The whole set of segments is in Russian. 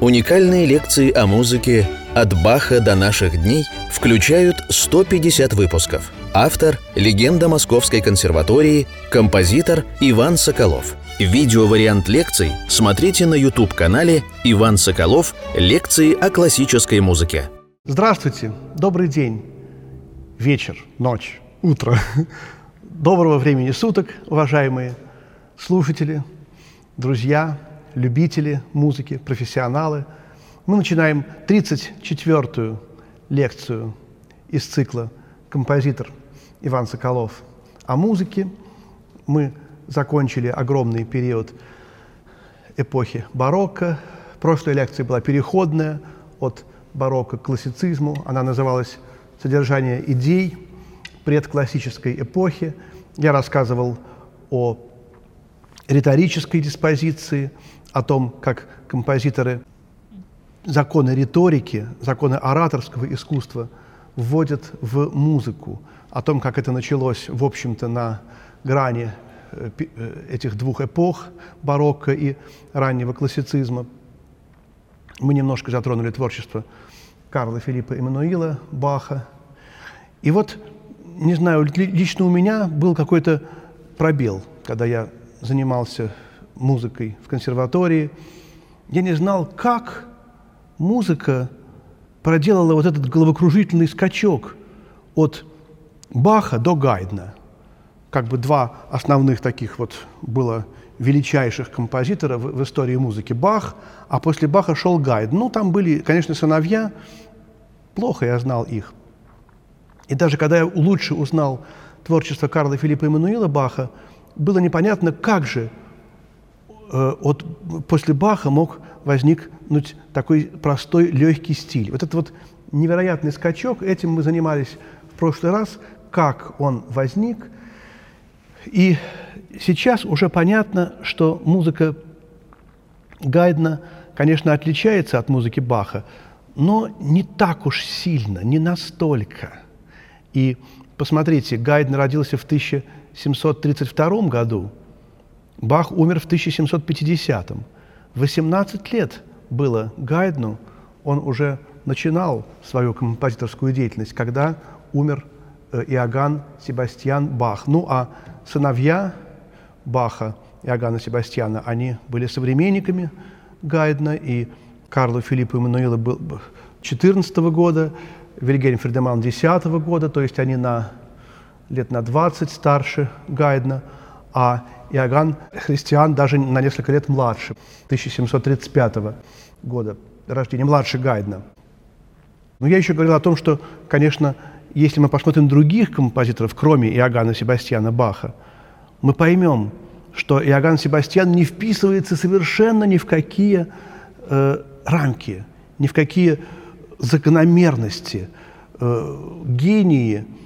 Уникальные лекции о музыке «От Баха до наших дней» включают 150 выпусков. Автор – легенда Московской консерватории, композитор Иван Соколов. Видеовариант лекций смотрите на YouTube-канале «Иван Соколов. Лекции о классической музыке». Здравствуйте, добрый день, вечер, ночь, утро. Доброго времени суток, уважаемые слушатели, друзья, любители музыки, профессионалы. Мы начинаем 34-ю лекцию из цикла «Композитор Иван Соколов о музыке». Мы закончили огромный период эпохи барокко. Прошлая лекция была переходная от барокко к классицизму. Она называлась «Содержание идей предклассической эпохи». Я рассказывал о риторической диспозиции – о том, как композиторы законы риторики, законы ораторского искусства вводят в музыку, о том, как это началось, в общем-то, на грани э, э, этих двух эпох, барокко и раннего классицизма. Мы немножко затронули творчество Карла Филиппа Эммануила, Баха. И вот, не знаю, лично у меня был какой-то пробел, когда я занимался музыкой в консерватории. Я не знал, как музыка проделала вот этот головокружительный скачок от Баха до Гайдна. Как бы два основных таких вот было величайших композитора в, в истории музыки. Бах, а после Баха шел Гайд. Ну, там были, конечно, сыновья, плохо я знал их. И даже когда я лучше узнал творчество Карла Филиппа Эммануила Баха, было непонятно, как же от, после Баха мог возникнуть такой простой, легкий стиль. Вот этот вот невероятный скачок, этим мы занимались в прошлый раз, как он возник. И сейчас уже понятно, что музыка Гайдна, конечно, отличается от музыки Баха, но не так уж сильно, не настолько. И посмотрите, Гайден родился в 1732 году – Бах умер в 1750-м. 18 лет было Гайдну, он уже начинал свою композиторскую деятельность, когда умер э, Иоганн Себастьян Бах. Ну а сыновья Баха, Иоганна Себастьяна, они были современниками Гайдна, и Карлу Филиппу Эммануила был 14 -го года, Вильгельм Фердеман 10 -го года, то есть они на лет на 20 старше Гайдна, а Иоганн Христиан даже на несколько лет младше, 1735 года рождения, младше Гайдна. Но я еще говорил о том, что, конечно, если мы посмотрим других композиторов, кроме Иоганна Себастьяна Баха, мы поймем, что Иоганн Себастьян не вписывается совершенно ни в какие э, рамки, ни в какие закономерности. Э, гении –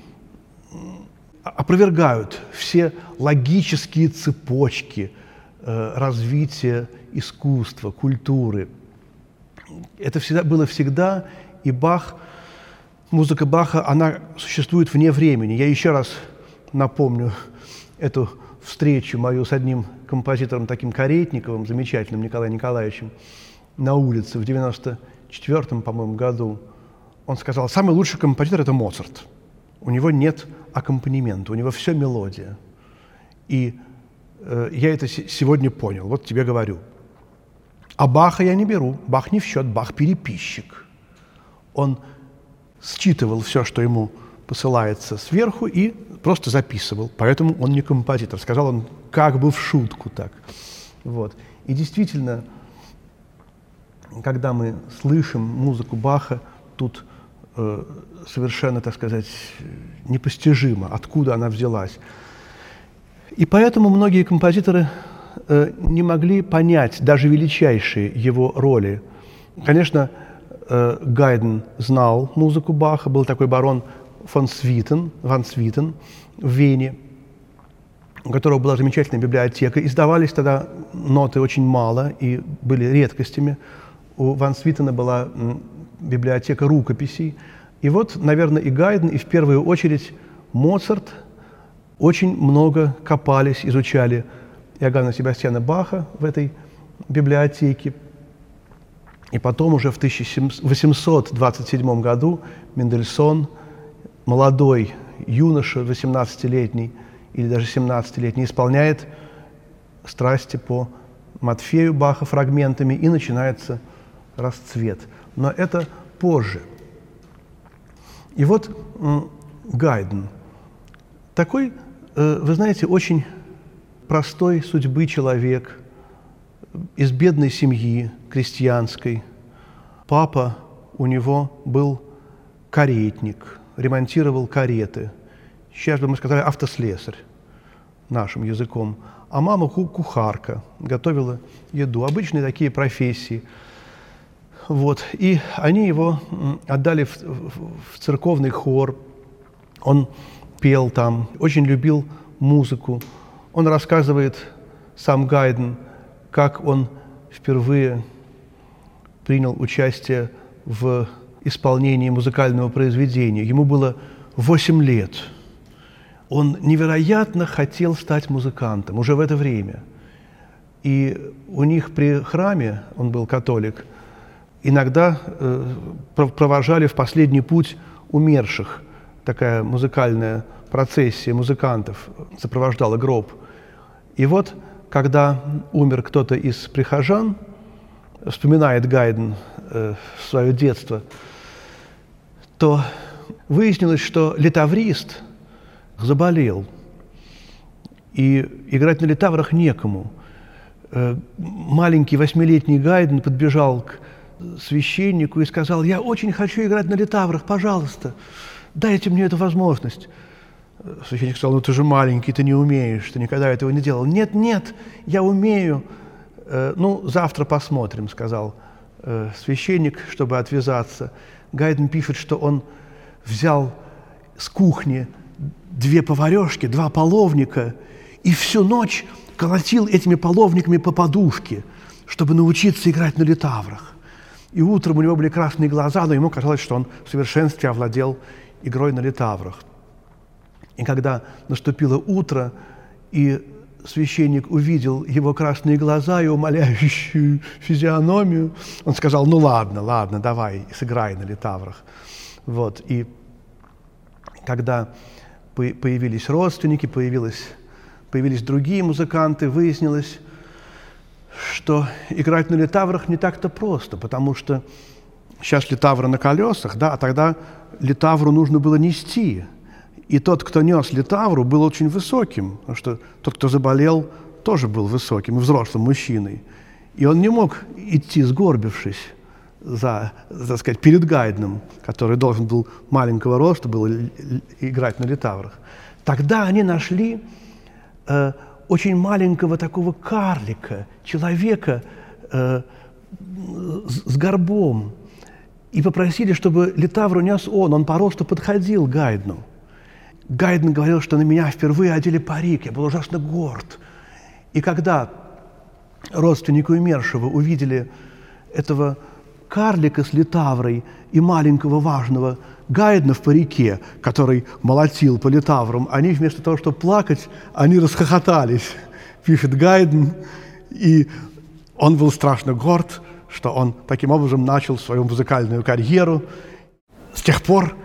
опровергают все логические цепочки э, развития искусства, культуры. Это всегда, было всегда, и Бах, музыка Баха, она существует вне времени. Я еще раз напомню эту встречу мою с одним композитором, таким Каретниковым, замечательным Николаем Николаевичем, на улице в 94-м, по-моему, году. Он сказал, самый лучший композитор – это Моцарт. У него нет аккомпанемент, у него все мелодия. И э, я это сегодня понял, вот тебе говорю. А Баха я не беру, Бах не в счет, Бах переписчик. Он считывал все, что ему посылается сверху, и просто записывал. Поэтому он не композитор. Сказал он как бы в шутку так. Вот. И действительно, когда мы слышим музыку Баха, тут совершенно, так сказать, непостижимо, откуда она взялась. И поэтому многие композиторы э, не могли понять даже величайшие его роли. Конечно, э, Гайден знал музыку Баха, был такой барон фон Свитен, Ван Свитен в Вене, у которого была замечательная библиотека. Издавались тогда ноты очень мало и были редкостями. У Ван Свитена была библиотека рукописей. И вот, наверное, и Гайден, и в первую очередь Моцарт очень много копались, изучали Иоганна Себастьяна Баха в этой библиотеке. И потом уже в 1827 году Мендельсон, молодой юноша, 18-летний или даже 17-летний, исполняет страсти по Матфею Баха фрагментами, и начинается расцвет. Но это позже. И вот Гайден, такой, э, вы знаете, очень простой судьбы человек, из бедной семьи, крестьянской. Папа у него был каретник, ремонтировал кареты. Сейчас бы мы сказали автослесарь нашим языком. А мама кухарка, готовила еду. Обычные такие профессии. Вот. И они его отдали в, в, церковный хор. Он пел там, очень любил музыку. Он рассказывает, сам Гайден, как он впервые принял участие в исполнении музыкального произведения. Ему было 8 лет. Он невероятно хотел стать музыкантом уже в это время. И у них при храме, он был католик, иногда э, провожали в последний путь умерших. Такая музыкальная процессия музыкантов сопровождала гроб. И вот, когда умер кто-то из прихожан – вспоминает Гайден э, свое детство, то выяснилось, что литаврист заболел, и играть на литаврах некому. Э, маленький восьмилетний Гайден подбежал к священнику и сказал, я очень хочу играть на литаврах, пожалуйста, дайте мне эту возможность. Священник сказал, ну ты же маленький, ты не умеешь, ты никогда этого не делал. Нет, нет, я умею. Э, ну, завтра посмотрим, сказал э, священник, чтобы отвязаться. Гайден пишет, что он взял с кухни две поварешки, два половника, и всю ночь колотил этими половниками по подушке, чтобы научиться играть на литаврах. И утром у него были красные глаза, но ему казалось, что он в совершенстве овладел игрой на литаврах. И когда наступило утро, и священник увидел его красные глаза и умоляющую физиономию, он сказал, ну ладно, ладно, давай, сыграй на литаврах. Вот, и когда появились родственники, появились, появились другие музыканты, выяснилось, что играть на литаврах не так-то просто, потому что сейчас литавры на колесах, да, а тогда литавру нужно было нести – и тот, кто нес литавру, был очень высоким, потому что тот, кто заболел, тоже был высоким взрослым мужчиной. И он не мог идти, сгорбившись, за, так сказать, перед Гайдном, который должен был маленького роста был играть на литаврах. Тогда они нашли э, очень маленького такого карлика, человека э, с, горбом, и попросили, чтобы литавру нес он. Он по росту подходил Гайдну. Гайден говорил, что на меня впервые одели парик, я был ужасно горд. И когда родственники умершего увидели этого карлика с литаврой и маленького важного Гайдна в парике, который молотил по литаврам, они вместо того, чтобы плакать, они расхохотались, пишет Гайден. И он был страшно горд, что он таким образом начал свою музыкальную карьеру. С тех пор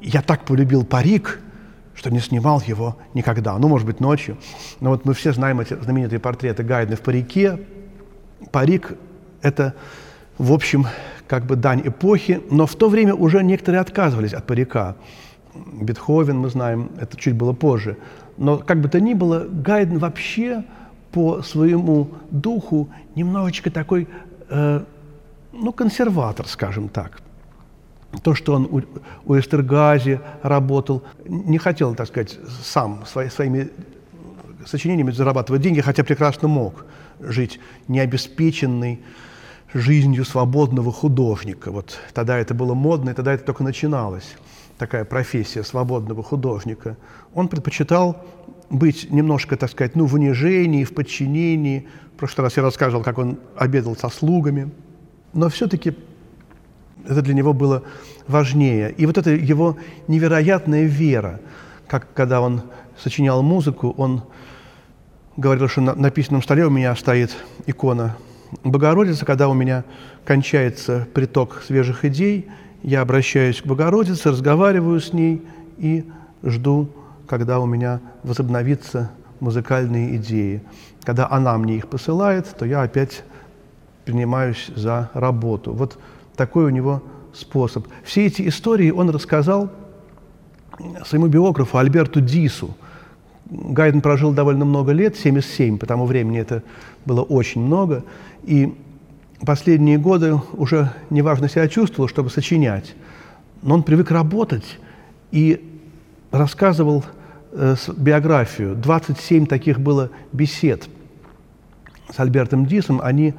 я так полюбил парик – что не снимал его никогда. Ну, может быть, ночью. Но вот мы все знаем эти знаменитые портреты Гайдна в парике. Парик – это, в общем, как бы дань эпохи, но в то время уже некоторые отказывались от парика. Бетховен, мы знаем, это чуть было позже. Но как бы то ни было, Гайден вообще по своему духу немножечко такой, э, ну, консерватор, скажем так то, что он у, у Эстергази работал, не хотел, так сказать, сам свои, своими сочинениями зарабатывать деньги, хотя прекрасно мог жить необеспеченной жизнью свободного художника. Вот тогда это было модно, и тогда это только начиналось, такая профессия свободного художника. Он предпочитал быть немножко, так сказать, ну, в унижении, в подчинении. В прошлый раз я рассказывал, как он обедал со слугами. Но все-таки это для него было важнее. И вот эта его невероятная вера, как когда он сочинял музыку, он говорил, что на, на письменном столе у меня стоит икона Богородица, когда у меня кончается приток свежих идей, я обращаюсь к Богородице, разговариваю с ней и жду, когда у меня возобновится музыкальные идеи. Когда она мне их посылает, то я опять принимаюсь за работу. Вот такой у него способ. Все эти истории он рассказал своему биографу Альберту Дису. Гайден прожил довольно много лет, 77, по тому времени это было очень много. И последние годы уже неважно себя чувствовал, чтобы сочинять. Но он привык работать и рассказывал э, биографию. 27 таких было бесед с Альбертом Дисом. Они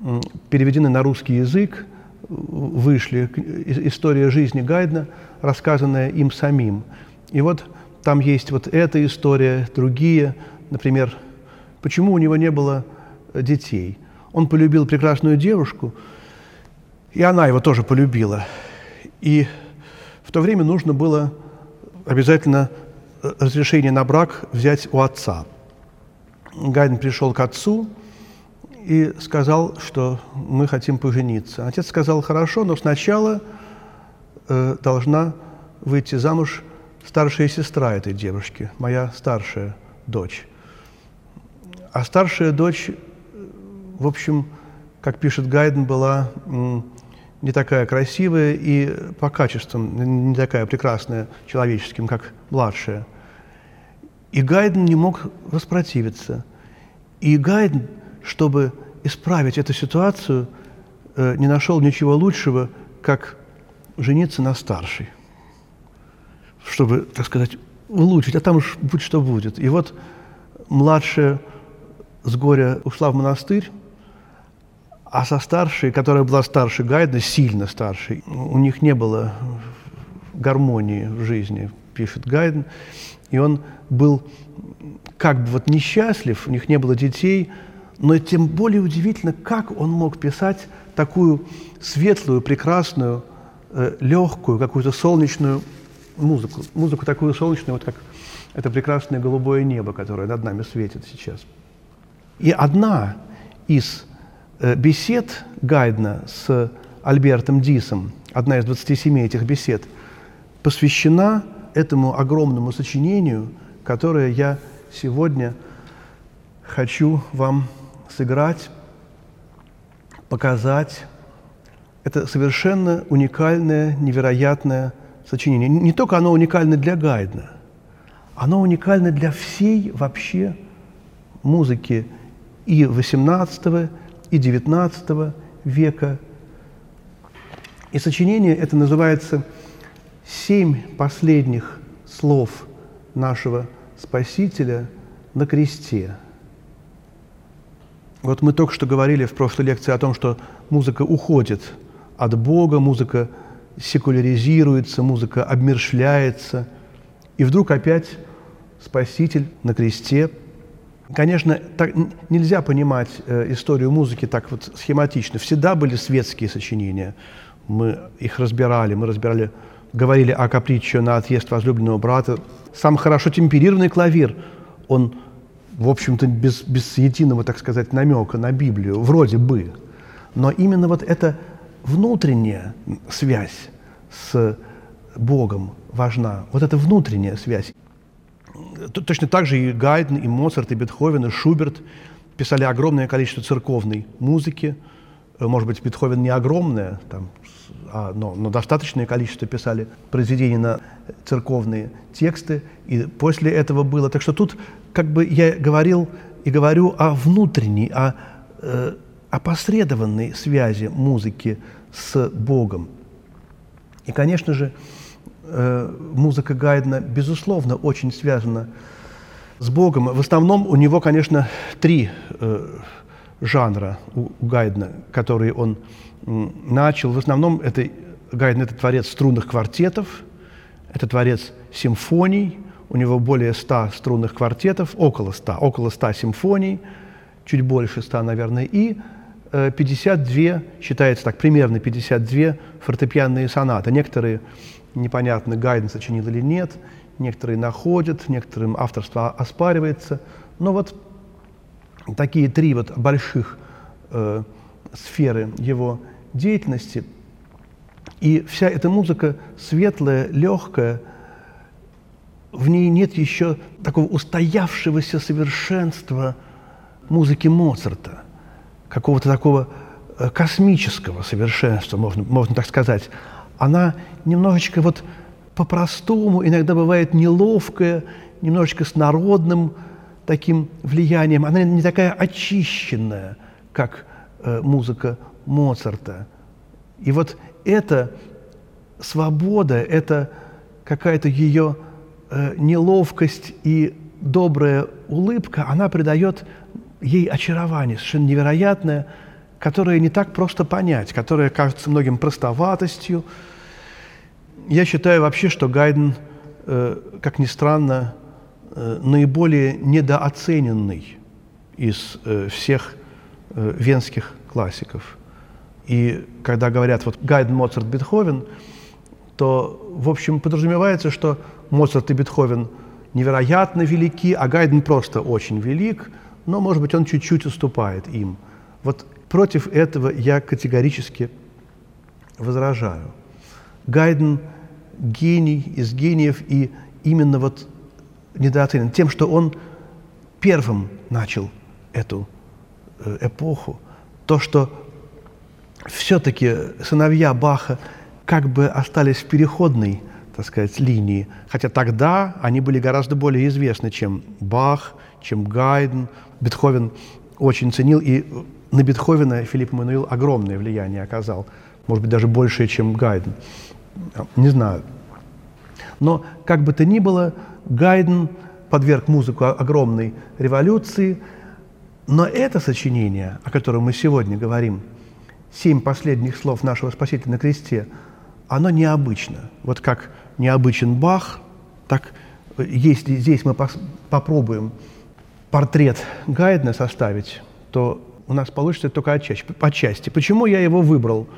э, переведены на русский язык, вышли. История жизни Гайдна, рассказанная им самим. И вот там есть вот эта история, другие. Например, почему у него не было детей. Он полюбил прекрасную девушку, и она его тоже полюбила. И в то время нужно было обязательно э, разрешение на брак взять у отца. Гайден пришел к отцу и сказал, что мы хотим пожениться. Отец сказал, хорошо, но сначала э, должна выйти замуж старшая сестра этой девушки, моя старшая дочь. А старшая дочь, в общем, как пишет Гайден, была не такая красивая и по качествам не такая прекрасная человеческим, как младшая. И Гайден не мог воспротивиться. И Гайден, чтобы исправить эту ситуацию, э, не нашел ничего лучшего, как жениться на старшей, чтобы, так сказать, улучшить, а там уж будь что будет. И вот младшая с горя ушла в монастырь, а со старшей, которая была старше Гайда, сильно старше, у них не было гармонии в жизни, пишет Гайден. И он был как бы вот несчастлив, у них не было детей, но тем более удивительно, как он мог писать такую светлую, прекрасную, э, легкую, какую-то солнечную музыку. Музыку такую солнечную, вот как это прекрасное голубое небо, которое над нами светит сейчас. И одна из бесед Гайдна с Альбертом Дисом, одна из 27 этих бесед, посвящена этому огромному сочинению, которое я сегодня хочу вам сыграть, показать. Это совершенно уникальное, невероятное сочинение. Не только оно уникально для Гайдна, оно уникально для всей вообще музыки и XVIII, и XIX века. И сочинение это называется «Семь последних слов нашего Спасителя на кресте». Вот мы только что говорили в прошлой лекции о том, что музыка уходит от Бога, музыка секуляризируется, музыка обмершляется, и вдруг опять Спаситель на кресте – Конечно, так, нельзя понимать э, историю музыки так вот схематично. Всегда были светские сочинения. Мы их разбирали, мы разбирали, говорили о капричо на отъезд возлюбленного брата. Сам хорошо темперированный клавир, он, в общем-то, без, без единого, так сказать, намека на Библию, вроде бы. Но именно вот эта внутренняя связь с Богом важна. Вот эта внутренняя связь. Точно так же и Гайден, и Моцарт, и Бетховен, и Шуберт писали огромное количество церковной музыки. Э, может быть, Бетховен не огромное, там, а, но, но достаточное количество писали произведений на церковные тексты, и после этого было. Так что тут как бы я говорил и говорю о внутренней, о э, опосредованной связи музыки с Богом. И, конечно же, музыка Гайдна, безусловно, очень связана с Богом. В основном у него, конечно, три э, жанра у, у Гайдна, которые он начал. В основном это Гайден – это творец струнных квартетов, это творец симфоний, у него более ста струнных квартетов, около ста, около ста симфоний, чуть больше ста, наверное, и 52, э, считается так, примерно 52 фортепианные сонаты. Некоторые непонятно, Гайден сочинил или нет, некоторые находят, некоторым авторство оспаривается. Но вот такие три вот больших э, сферы его деятельности. И вся эта музыка светлая, легкая, в ней нет еще такого устоявшегося совершенства музыки Моцарта, какого-то такого э, космического совершенства, можно, можно так сказать. Она немножечко вот по-простому, иногда бывает неловкая, немножечко с народным таким влиянием. Она не такая очищенная, как э, музыка Моцарта. И вот эта свобода, это какая-то ее э, неловкость и добрая улыбка, она придает ей очарование, совершенно невероятное, которое не так просто понять, которое кажется многим простоватостью. Я считаю вообще, что Гайден, э, как ни странно, э, наиболее недооцененный из э, всех венских классиков. И когда говорят вот Гайден, Моцарт, Бетховен, то, в общем, подразумевается, что Моцарт и Бетховен невероятно велики, а Гайден просто очень велик, но, может быть, он чуть-чуть уступает им. Вот против этого я категорически возражаю. Гайден – гений из гениев, и именно вот недооценен тем, что он первым начал эту э, эпоху. То, что все-таки сыновья Баха как бы остались в переходной, так сказать, линии, хотя тогда они были гораздо более известны, чем Бах, чем Гайден. Бетховен очень ценил, и на Бетховена Филипп Мануил огромное влияние оказал, может быть, даже большее, чем Гайден. Не знаю. Но, как бы то ни было, Гайден подверг музыку огромной революции, но это сочинение, о котором мы сегодня говорим, семь последних слов нашего Спасителя на кресте – оно необычно. Вот как необычен Бах, так если здесь мы попробуем портрет Гайдна составить, то у нас получится только отчасти. Почему я его выбрал?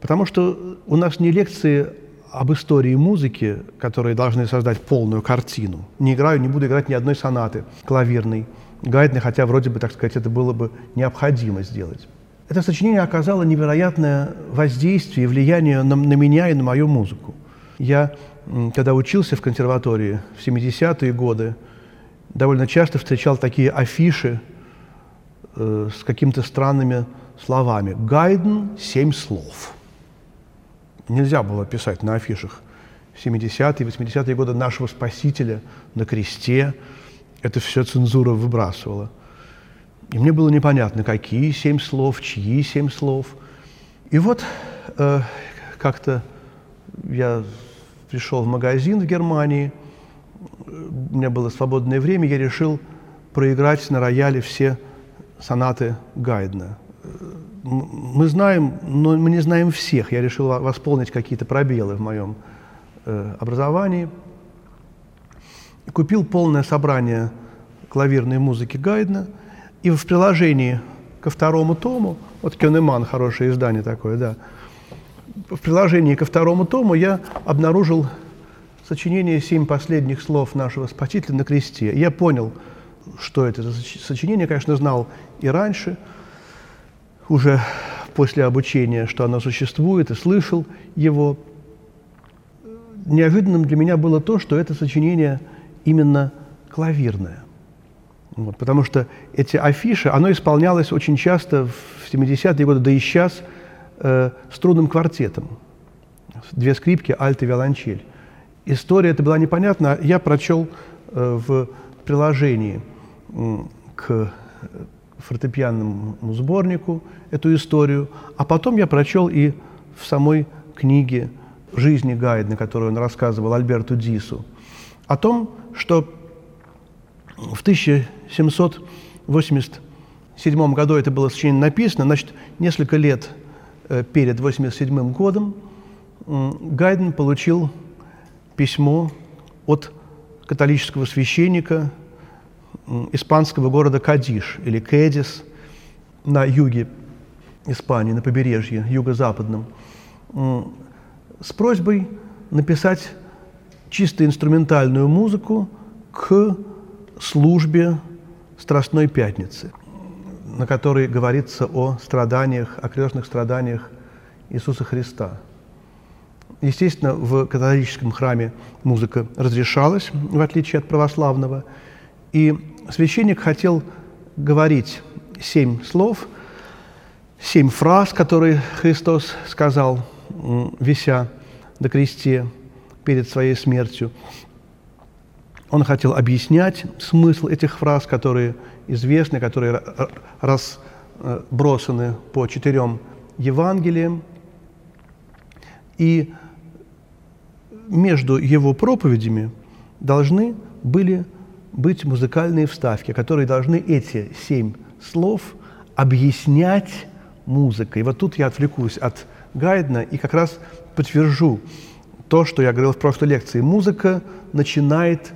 Потому что у нас не лекции об истории музыки, которые должны создать полную картину. Не играю, не буду играть ни одной сонаты клавирной Гайдна, хотя вроде бы, так сказать, это было бы необходимо сделать. Это сочинение оказало невероятное воздействие и влияние на, на меня и на мою музыку. Я, когда учился в консерватории в 70-е годы, довольно часто встречал такие афиши э, с какими-то странными словами. «Гайден – семь слов». Нельзя было писать на афишах 70-е, 80-е годы нашего Спасителя на кресте. Это все цензура выбрасывала – и мне было непонятно, какие семь слов, чьи семь слов. И вот э, как-то я пришел в магазин в Германии, у меня было свободное время, я решил проиграть на рояле все сонаты Гайдна. Мы знаем, но мы не знаем всех. Я решил восполнить какие-то пробелы в моем э, образовании. Купил полное собрание клавирной музыки Гайдна – и в приложении ко второму тому, вот Кёнеман, хорошее издание такое, да, в приложении ко второму тому я обнаружил сочинение «Семь последних слов нашего Спасителя на кресте». Я понял, что это за сочинение, конечно, знал и раньше, уже после обучения, что оно существует, и слышал его. Неожиданным для меня было то, что это сочинение именно клавирное. Вот, потому что эти афиши, оно исполнялось очень часто в 70-е годы, да и сейчас, э, струнным квартетом. Две скрипки, альт и виолончель. История эта была непонятна. Я прочел э, в приложении э, к фортепианному сборнику эту историю, а потом я прочел и в самой книге жизни Гайдна, которую он рассказывал Альберту Дису, о том, что в 1787 году это было сочинение написано, значит, несколько лет э, перед 87 годом Гайден получил письмо от католического священника испанского города Кадиш или Кэдис на юге Испании, на побережье юго-западном, с просьбой написать чисто инструментальную музыку к службе Страстной Пятницы. на которой говорится о страданиях, о крестных страданиях Иисуса Христа. Естественно, в католическом храме музыка разрешалась, в отличие от православного, и священник хотел говорить семь слов, семь фраз, которые Христос сказал, вися на кресте перед своей смертью. Он хотел объяснять смысл этих фраз, которые известны, которые разбросаны по четырем Евангелиям. И между его проповедями должны были быть музыкальные вставки, которые должны эти семь слов объяснять музыкой. И вот тут я отвлекусь от Гайдна и как раз подтвержу то, что я говорил в прошлой лекции. Музыка начинает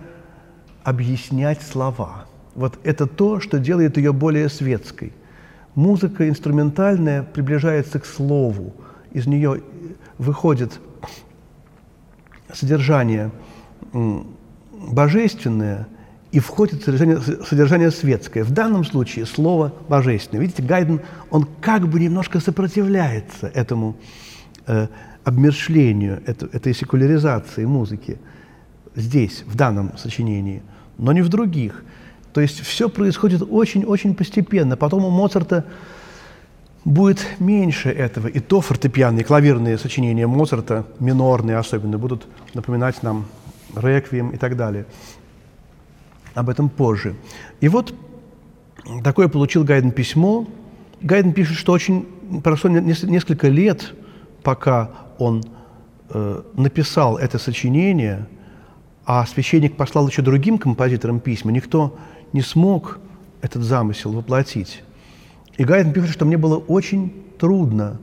объяснять слова. Вот это то, что делает ее более светской. Музыка инструментальная приближается к слову. Из нее выходит содержание божественное и входит содержание, содержание светское. В данном случае слово божественное. Видите, Гайден, он как бы немножко сопротивляется этому э, обмершлению, это, этой секуляризации музыки здесь, в данном сочинении, но не в других. То есть все происходит очень-очень постепенно. Потом у Моцарта будет меньше этого. И то фортепианные, клавирные сочинения Моцарта, минорные особенно, будут напоминать нам реквием и так далее. Об этом позже. И вот такое получил Гайден письмо. Гайден пишет, что очень прошло несколько лет, пока он э, написал это сочинение, а священник послал еще другим композиторам письма. Никто не смог этот замысел воплотить. И Гайден пишет, что мне было очень трудно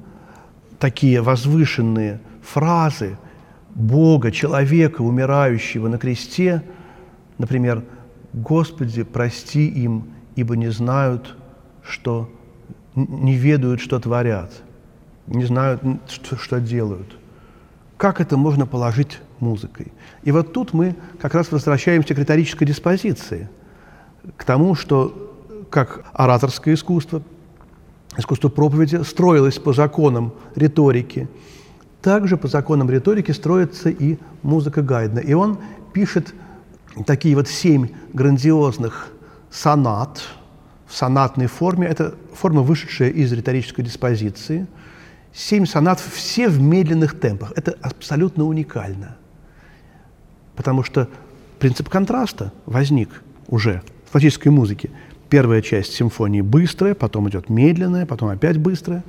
такие возвышенные фразы Бога, человека, умирающего на кресте, например, «Господи, прости им, ибо не знают, что не ведают, что творят, не знают, что, что делают». Как это можно положить музыкой? И вот тут мы как раз возвращаемся к риторической диспозиции, к тому, что как ораторское искусство, искусство проповеди строилось по законам риторики. Также по законам риторики строится и музыка Гайдна. И он пишет такие вот семь грандиозных сонат в сонатной форме. Это форма, вышедшая из риторической диспозиции. Семь сонат, все в медленных темпах. Это абсолютно уникально. Потому что принцип контраста возник уже в классической музыке – Первая часть симфонии быстрая, потом идет медленная, потом опять быстрая.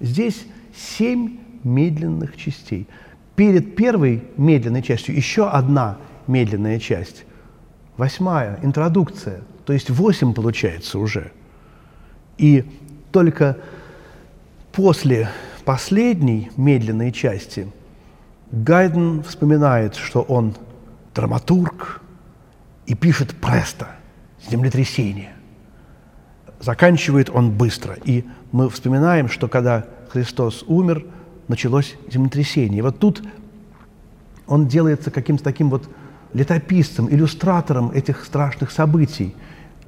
Здесь семь медленных частей. Перед первой медленной частью еще одна медленная часть. Восьмая, интродукция. То есть восемь получается уже. И только после последней медленной части Гайден вспоминает, что он драматург и пишет престо, землетрясение заканчивает он быстро. И мы вспоминаем, что когда Христос умер, началось землетрясение. И вот тут он делается каким-то таким вот летописцем, иллюстратором этих страшных событий.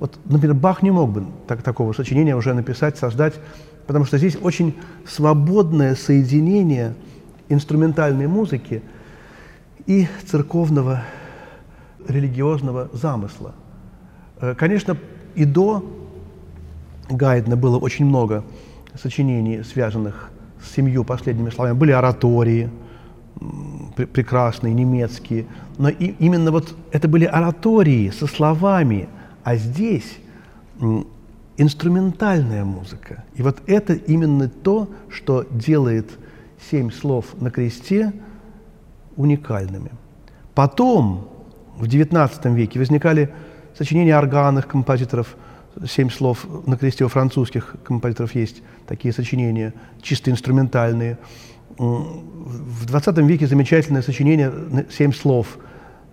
Вот, например, Бах не мог бы так, такого сочинения уже написать, создать, потому что здесь очень свободное соединение инструментальной музыки и церковного религиозного замысла. Э, конечно, и до Гайдна было очень много сочинений, связанных с семью последними словами. Были оратории, пр прекрасные, немецкие. Но и, именно вот это были оратории со словами, а здесь инструментальная музыка. И вот это именно то, что делает семь слов на кресте уникальными. Потом, в XIX веке, возникали сочинения органных композиторов – семь слов на кресте у французских композиторов есть такие сочинения, чисто инструментальные. В 20 веке замечательное сочинение «Семь слов»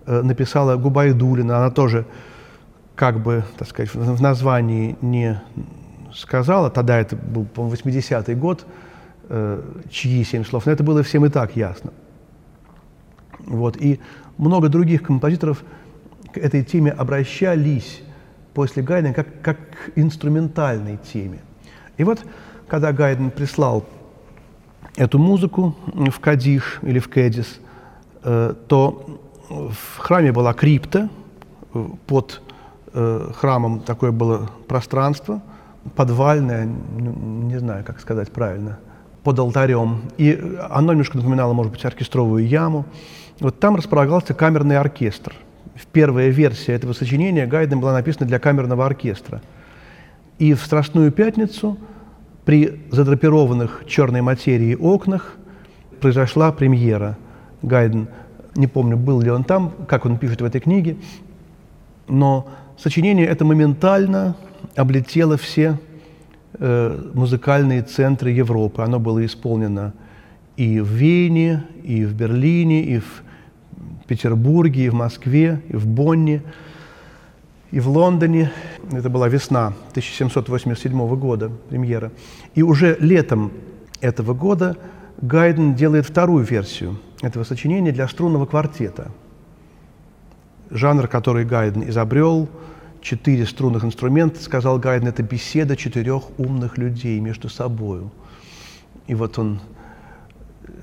э, написала Губайдулина. Она тоже как бы, так сказать, в названии не сказала, тогда это был, по-моему, 80-й год, э, чьи семь слов, но это было всем и так ясно. Вот. И много других композиторов к этой теме обращались после Гайдена как, как к инструментальной теме. И вот, когда Гайден прислал эту музыку в Кадиш или в Кэдис, э, то в храме была крипта, под э, храмом такое было пространство, подвальное, не знаю, как сказать правильно, под алтарем. И оно немножко напоминало, может быть, оркестровую яму. Вот там располагался камерный оркестр. В Первая версия этого сочинения Гайден была написана для камерного оркестра. И в Страстную Пятницу при задрапированных черной материи окнах произошла премьера. Гайден, не помню, был ли он там, как он пишет в этой книге, но сочинение это моментально облетело все э, музыкальные центры Европы. Оно было исполнено и в Вене, и в Берлине, и в Петербурге, и в Москве, и в Бонне, и в Лондоне. Это была весна 1787 года, премьера. И уже летом этого года Гайден делает вторую версию этого сочинения для струнного квартета. Жанр, который Гайден изобрел, четыре струнных инструмента, сказал Гайден, это беседа четырех умных людей между собой. И вот он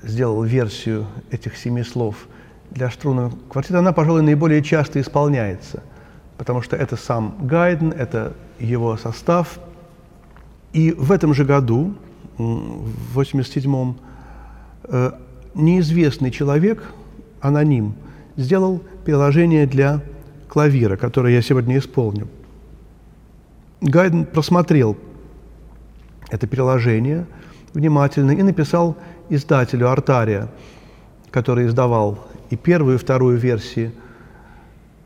сделал версию этих семи слов для струнного квартета, она, пожалуй, наиболее часто исполняется, потому что это сам Гайден, это его состав. И в этом же году, в 87-м, э, неизвестный человек, аноним, сделал приложение для клавира, которое я сегодня исполню. Гайден просмотрел это приложение внимательно и написал издателю Артария, который издавал и первую, и вторую версии.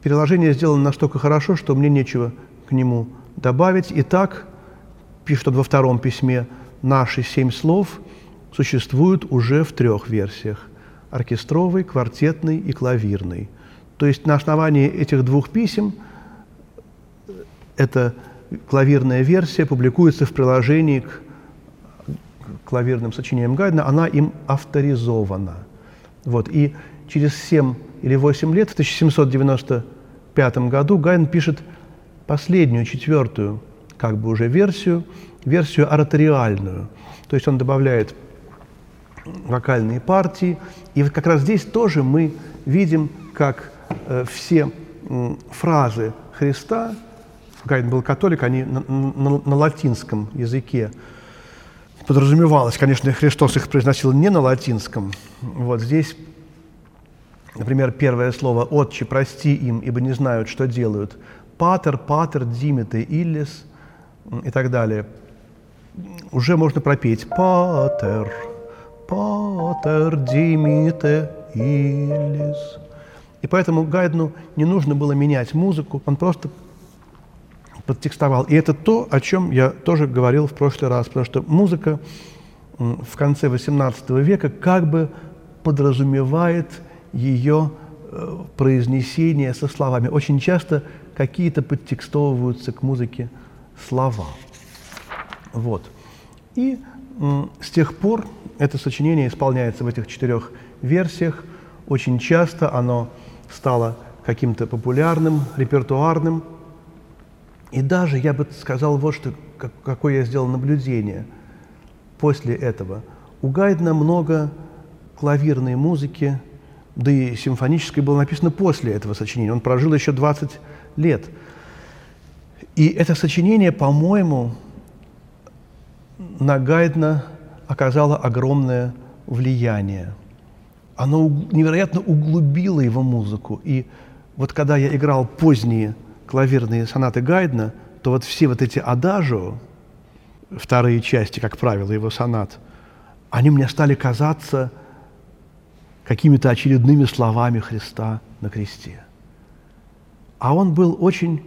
Переложение сделано настолько хорошо, что мне нечего к нему добавить. И так, пишет он во втором письме, наши семь слов существуют уже в трех версиях – оркестровой, квартетной и клавирной. То есть на основании этих двух писем эта клавирная версия публикуется в приложении к клавирным сочинениям Гайдена, она им авторизована. Вот. И через 7 или 8 лет, в 1795 году, Гайден пишет последнюю, четвертую, как бы уже версию, версию ораториальную. То есть он добавляет вокальные партии. И вот как раз здесь тоже мы видим, как э, все э, фразы Христа, Гайден был католик, они на, на, на латинском языке подразумевалось, конечно, Христос их произносил не на латинском. Вот здесь, например, первое слово «Отче, прости им, ибо не знают, что делают». «Патер, патер, димите, иллис» и так далее. Уже можно пропеть «Патер, патер, димите, иллис». И поэтому Гайдну не нужно было менять музыку, он просто подтекстовал. И это то, о чем я тоже говорил в прошлый раз, потому что музыка в конце XVIII века как бы подразумевает ее э, произнесение со словами. Очень часто какие-то подтекстовываются к музыке слова. Вот. И с тех пор это сочинение исполняется в этих четырех версиях. Очень часто оно стало каким-то популярным, репертуарным. И даже, я бы сказал, вот что, какое я сделал наблюдение после этого. У Гайдна много клавирной музыки, да и симфонической было написано после этого сочинения. Он прожил еще 20 лет. И это сочинение, по-моему, на Гайдна оказало огромное влияние. Оно невероятно углубило его музыку. И вот когда я играл поздние клавирные сонаты Гайдна, то вот все вот эти адажио, вторые части, как правило, его сонат, они мне стали казаться какими-то очередными словами Христа на кресте. А он был очень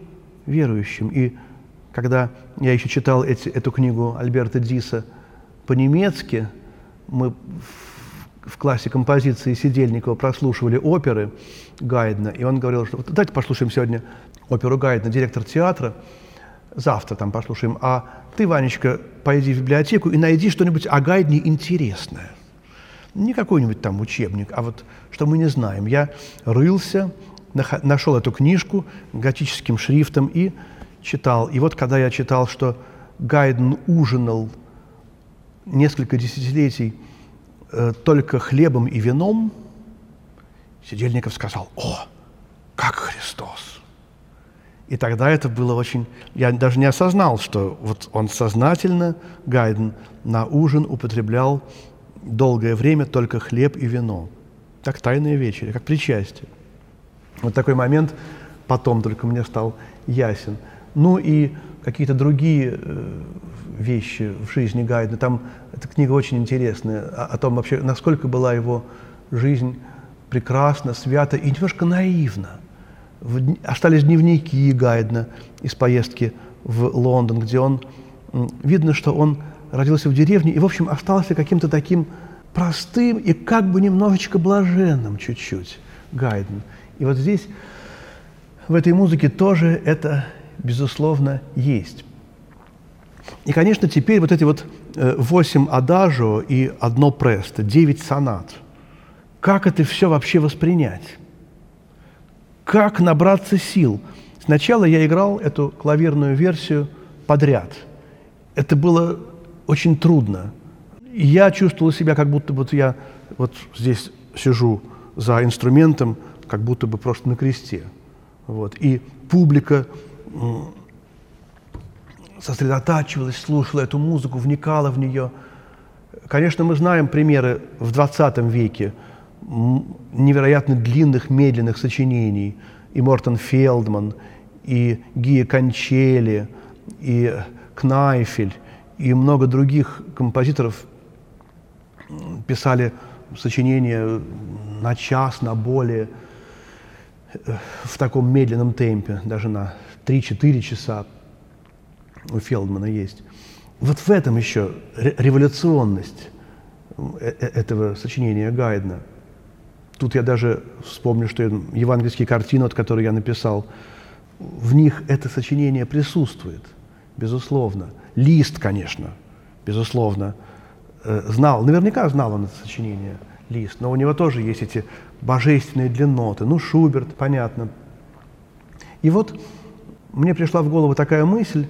верующим. И когда я еще читал эти, эту книгу Альберта Диса по-немецки, мы в классе композиции Сидельникова прослушивали оперы Гайдна, и он говорил, что вот давайте послушаем сегодня оперу Гайдна, директор театра, завтра там послушаем, а ты, Ванечка, пойди в библиотеку и найди что-нибудь о Гайдне интересное. Не какой-нибудь там учебник, а вот что мы не знаем. Я рылся, нашел эту книжку готическим шрифтом и читал. И вот когда я читал, что Гайден ужинал несколько десятилетий э, только хлебом и вином, Сидельников сказал, о, как Христос. И тогда это было очень... Я даже не осознал, что вот он сознательно, Гайден, на ужин употреблял долгое время только хлеб и вино. Как тайная вечеря, как причастие. Вот такой момент потом только мне стал ясен. Ну и какие-то другие э, вещи в жизни Гайдена. Там эта книга очень интересная о, том вообще, насколько была его жизнь прекрасна, свята и немножко наивна. Остались дневники Гайдена из поездки в Лондон, где он, видно, что он родился в деревне и, в общем, остался каким-то таким простым и как бы немножечко блаженным чуть-чуть Гайден. И вот здесь, в этой музыке тоже это, безусловно, есть. И, конечно, теперь вот эти вот э, восемь адажио и одно престо, девять сонат. Как это все вообще воспринять? Как набраться сил? Сначала я играл эту клавирную версию подряд. Это было очень трудно. я чувствовал себя, как будто вот я вот здесь сижу за инструментом, как будто бы просто на кресте. Вот. И публика сосредотачивалась, слушала эту музыку, вникала в нее. Конечно, мы знаем примеры в 20 веке невероятно длинных, медленных сочинений. И Мортон Фелдман, и Гия Кончели, и Кнайфель, и много других композиторов писали сочинения на час, на более, э, в таком медленном темпе, даже на 3-4 часа у Фелдмана есть. Вот в этом еще революционность э, э, этого сочинения Гайдна. Тут я даже вспомню, что евангельские картины, от которых я написал, в них это сочинение присутствует, безусловно. Лист, конечно, безусловно, знал, наверняка знал он это сочинение – лист, но у него тоже есть эти божественные длинноты. Ну, Шуберт, понятно. И вот мне пришла в голову такая мысль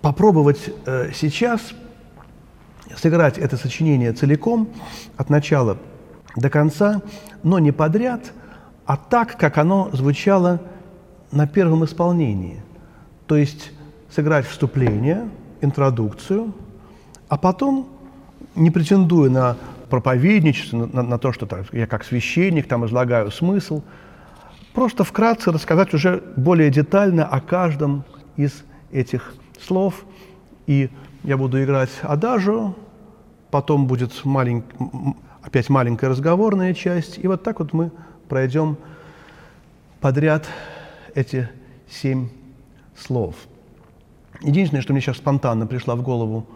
попробовать э, сейчас сыграть это сочинение целиком, от начала до конца, но не подряд, а так, как оно звучало на первом исполнении. То есть сыграть вступление, интродукцию, а потом, не претендуя на проповедничестве, на, на то, что так, я как священник там излагаю смысл, просто вкратце рассказать уже более детально о каждом из этих слов. И я буду играть адажу, потом будет малень... опять маленькая разговорная часть, и вот так вот мы пройдем подряд эти семь слов. Единственное, что мне сейчас спонтанно пришла в голову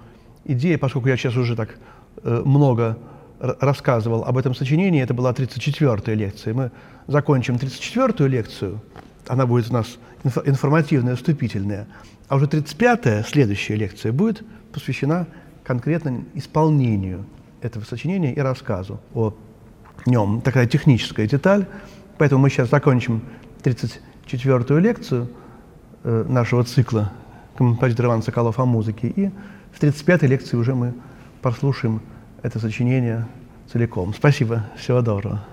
идея, поскольку я сейчас уже так э, много рассказывал об этом сочинении, это была 34-я лекция. Мы закончим 34-ю лекцию, она будет у нас информативная, вступительная, а уже 35-я, следующая лекция, будет посвящена конкретно исполнению этого сочинения и рассказу о нем. Такая техническая деталь. Поэтому мы сейчас закончим 34-ю лекцию нашего цикла композитор Иван Соколов о музыке. И в 35-й лекции уже мы послушаем это сочинение целиком. Спасибо. Всего доброго.